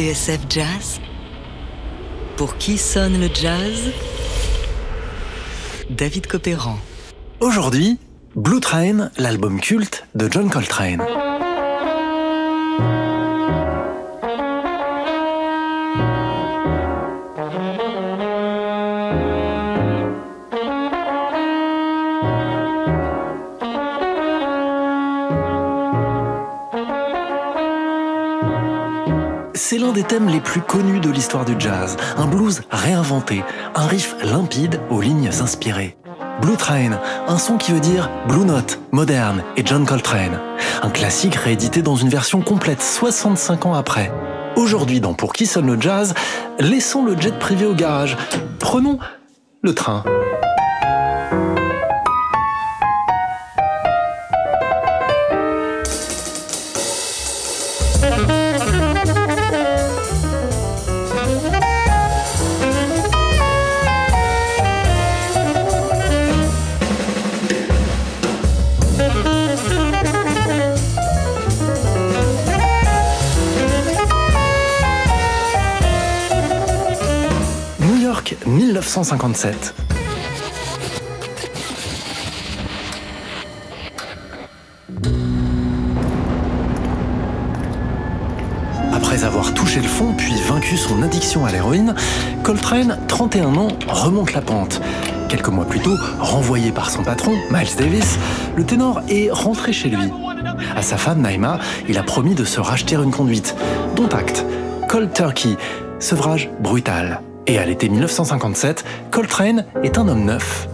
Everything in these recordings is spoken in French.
TSF Jazz? Pour qui sonne le jazz? David Copéran. Aujourd'hui, Blue Train, l'album culte de John Coltrane. Des thèmes les plus connus de l'histoire du jazz, un blues réinventé, un riff limpide aux lignes inspirées. Blue Train, un son qui veut dire Blue Note, moderne et John Coltrane. Un classique réédité dans une version complète 65 ans après. Aujourd'hui dans Pour qui sonne le jazz, laissons le jet privé au garage. Prenons le train. 1957. Après avoir touché le fond puis vaincu son addiction à l'héroïne, Coltrane, 31 ans, remonte la pente. Quelques mois plus tôt, renvoyé par son patron, Miles Davis, le ténor est rentré chez lui. À sa femme, Naima, il a promis de se racheter une conduite. Dont acte. Cold Turkey, sevrage brutal. Et à l'été 1957, Coltrane est un homme neuf.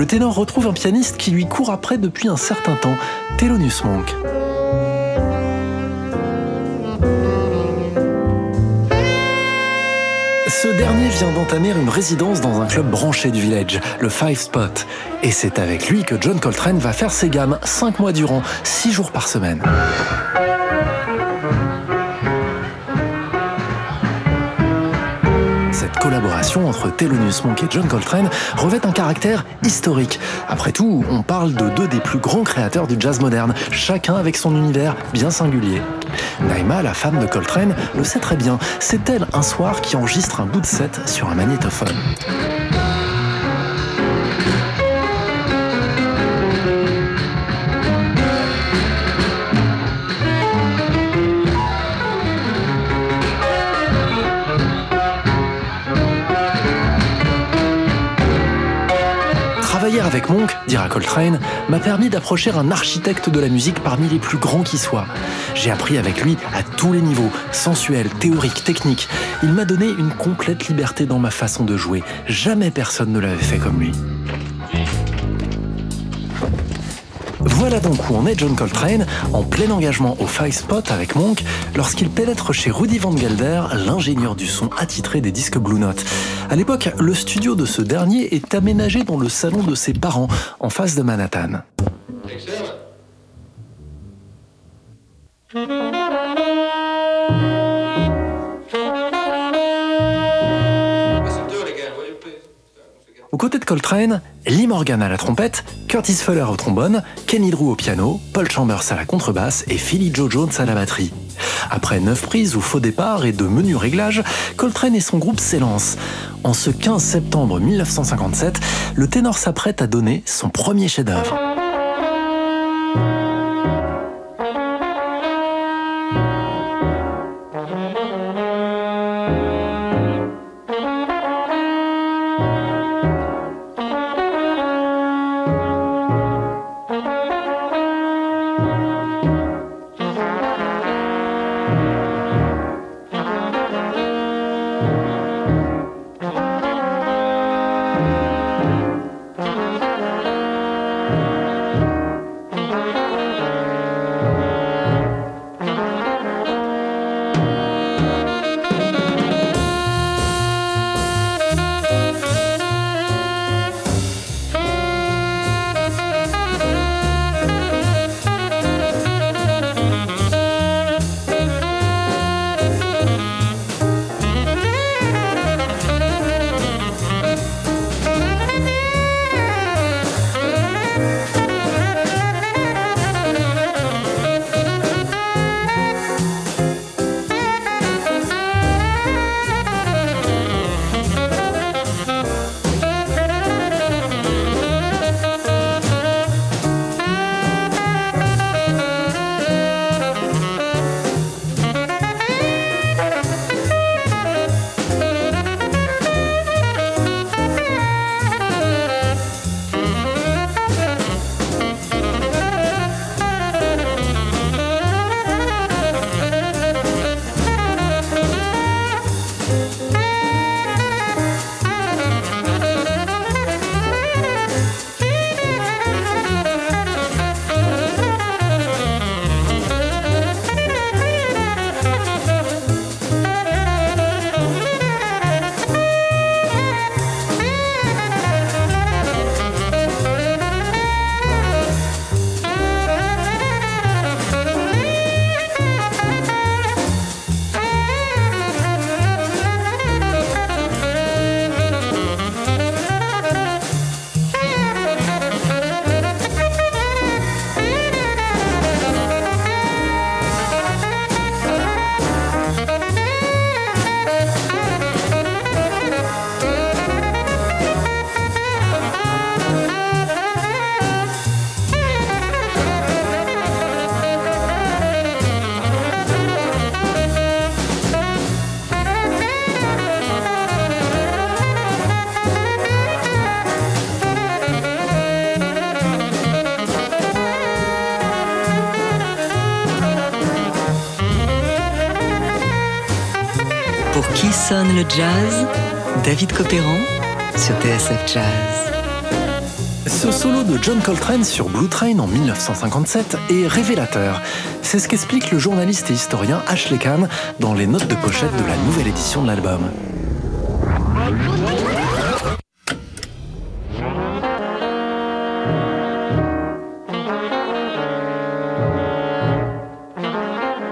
Le ténor retrouve un pianiste qui lui court après depuis un certain temps, Thelonious Monk. Ce dernier vient d'entamer une résidence dans un club branché du village, le Five Spot. Et c'est avec lui que John Coltrane va faire ses gammes 5 mois durant, 6 jours par semaine. Entre Thelonious Monk et John Coltrane revêt un caractère historique. Après tout, on parle de deux des plus grands créateurs du jazz moderne, chacun avec son univers bien singulier. Naima, la femme de Coltrane, le sait très bien. C'est elle un soir qui enregistre un bout de set sur un magnétophone. Avec Monk, dira Coltrane, m'a permis d'approcher un architecte de la musique parmi les plus grands qui soient. J'ai appris avec lui à tous les niveaux, sensuel, théorique, technique. Il m'a donné une complète liberté dans ma façon de jouer. Jamais personne ne l'avait fait comme lui. Voilà donc où en est John Coltrane, en plein engagement au Five Spot avec Monk, lorsqu'il pénètre chez Rudy Van Gelder, l'ingénieur du son attitré des disques Blue Note. À l'époque, le studio de ce dernier est aménagé dans le salon de ses parents, en face de Manhattan. Coltrane, Lee Morgan à la trompette, Curtis Fuller au trombone, Kenny Drew au piano, Paul Chambers à la contrebasse et Philly Joe Jones à la batterie. Après neuf prises ou faux départ et de menus réglages, Coltrane et son groupe s'élancent. En ce 15 septembre 1957, le ténor s'apprête à donner son premier chef-d'œuvre. Jazz David Copéran sur TSF Jazz. Ce solo de John Coltrane sur Blue Train en 1957 est révélateur. C'est ce qu'explique le journaliste et historien Ashley Kahn dans les notes de pochette de la nouvelle édition de l'album.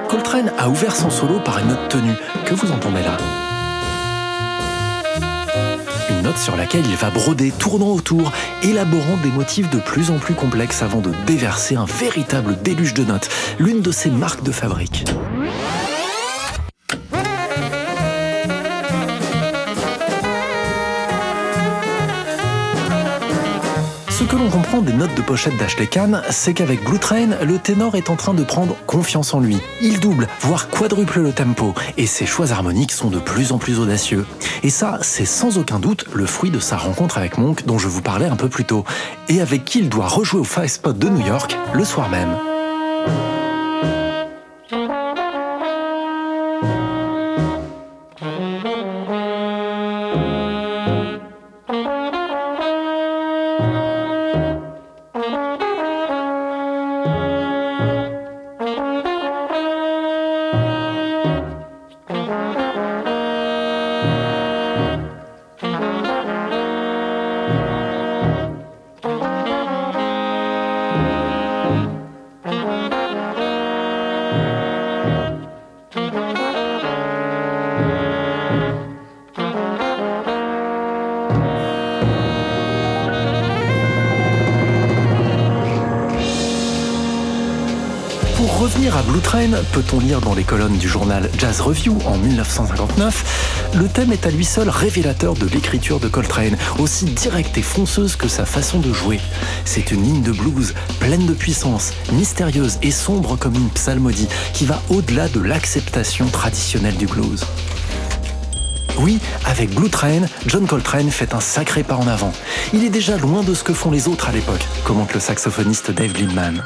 Coltrane a ouvert son solo par une note tenue que vous entendez là? Une note sur laquelle il va broder, tournant autour, élaborant des motifs de plus en plus complexes avant de déverser un véritable déluge de notes, l'une de ses marques de fabrique. L'on comprend des notes de pochette d'Ashley Kahn, c'est qu'avec Blue Train, le ténor est en train de prendre confiance en lui. Il double, voire quadruple le tempo, et ses choix harmoniques sont de plus en plus audacieux. Et ça, c'est sans aucun doute le fruit de sa rencontre avec Monk dont je vous parlais un peu plus tôt, et avec qui il doit rejouer au Five Spot de New York le soir même. Peut-on lire dans les colonnes du journal Jazz Review en 1959, le thème est à lui seul révélateur de l'écriture de Coltrane, aussi directe et fonceuse que sa façon de jouer. C'est une ligne de blues pleine de puissance, mystérieuse et sombre comme une psalmodie, qui va au-delà de l'acceptation traditionnelle du blues. Oui, avec Blue Train, John Coltrane fait un sacré pas en avant. Il est déjà loin de ce que font les autres à l'époque, commente le saxophoniste Dave Lindman.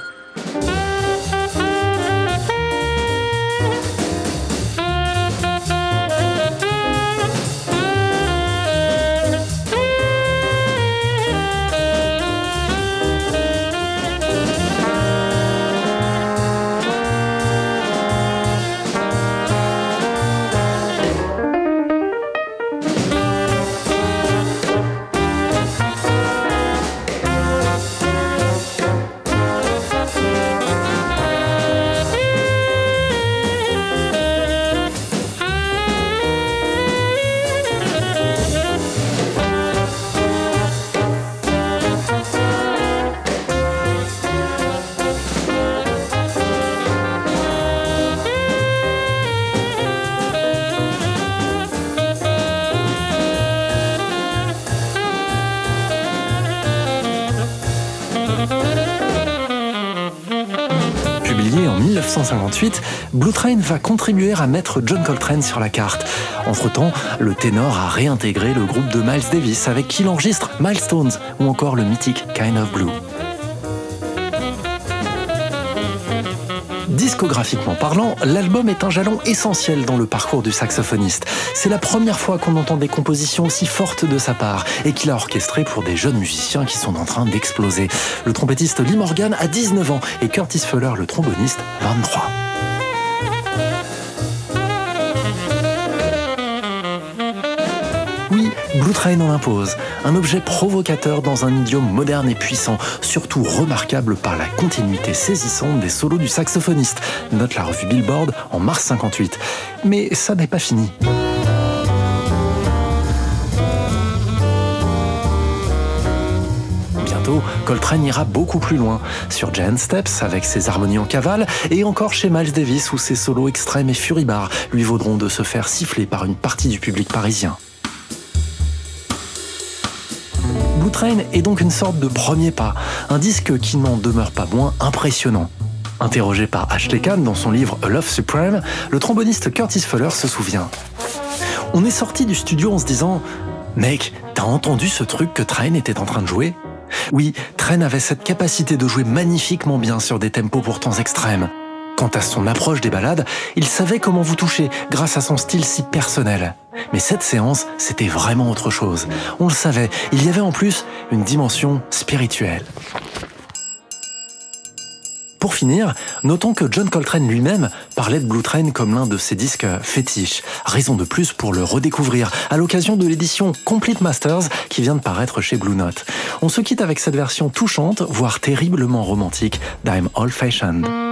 1958, Blue Train va contribuer à mettre John Coltrane sur la carte. Entre-temps, le ténor a réintégré le groupe de Miles Davis avec qui il enregistre Milestones ou encore le mythique Kind of Blue. Discographiquement parlant, l'album est un jalon essentiel dans le parcours du saxophoniste. C'est la première fois qu'on entend des compositions aussi fortes de sa part et qu'il a orchestré pour des jeunes musiciens qui sont en train d'exploser. Le trompettiste Lee Morgan a 19 ans et Curtis Fuller, le tromboniste, 23. Train en impose, un objet provocateur dans un idiome moderne et puissant, surtout remarquable par la continuité saisissante des solos du saxophoniste, note la revue Billboard en mars 58. Mais ça n'est pas fini. Bientôt, Coltrane ira beaucoup plus loin, sur Giant Steps avec ses harmonies en cavale, et encore chez Miles Davis où ses solos extrêmes et furibars lui vaudront de se faire siffler par une partie du public parisien. Train est donc une sorte de premier pas, un disque qui n'en demeure pas moins impressionnant. Interrogé par Ashley Kahn dans son livre A Love Supreme, le tromboniste Curtis Fuller se souvient. On est sorti du studio en se disant Mec, t'as entendu ce truc que Train était en train de jouer? Oui, Train avait cette capacité de jouer magnifiquement bien sur des tempos pourtant extrêmes. Quant à son approche des balades, il savait comment vous toucher grâce à son style si personnel. Mais cette séance, c'était vraiment autre chose. On le savait, il y avait en plus une dimension spirituelle. Pour finir, notons que John Coltrane lui-même parlait de Blue Train comme l'un de ses disques fétiches. Raison de plus pour le redécouvrir à l'occasion de l'édition Complete Masters qui vient de paraître chez Blue Note. On se quitte avec cette version touchante, voire terriblement romantique d'I'm Old Fashioned.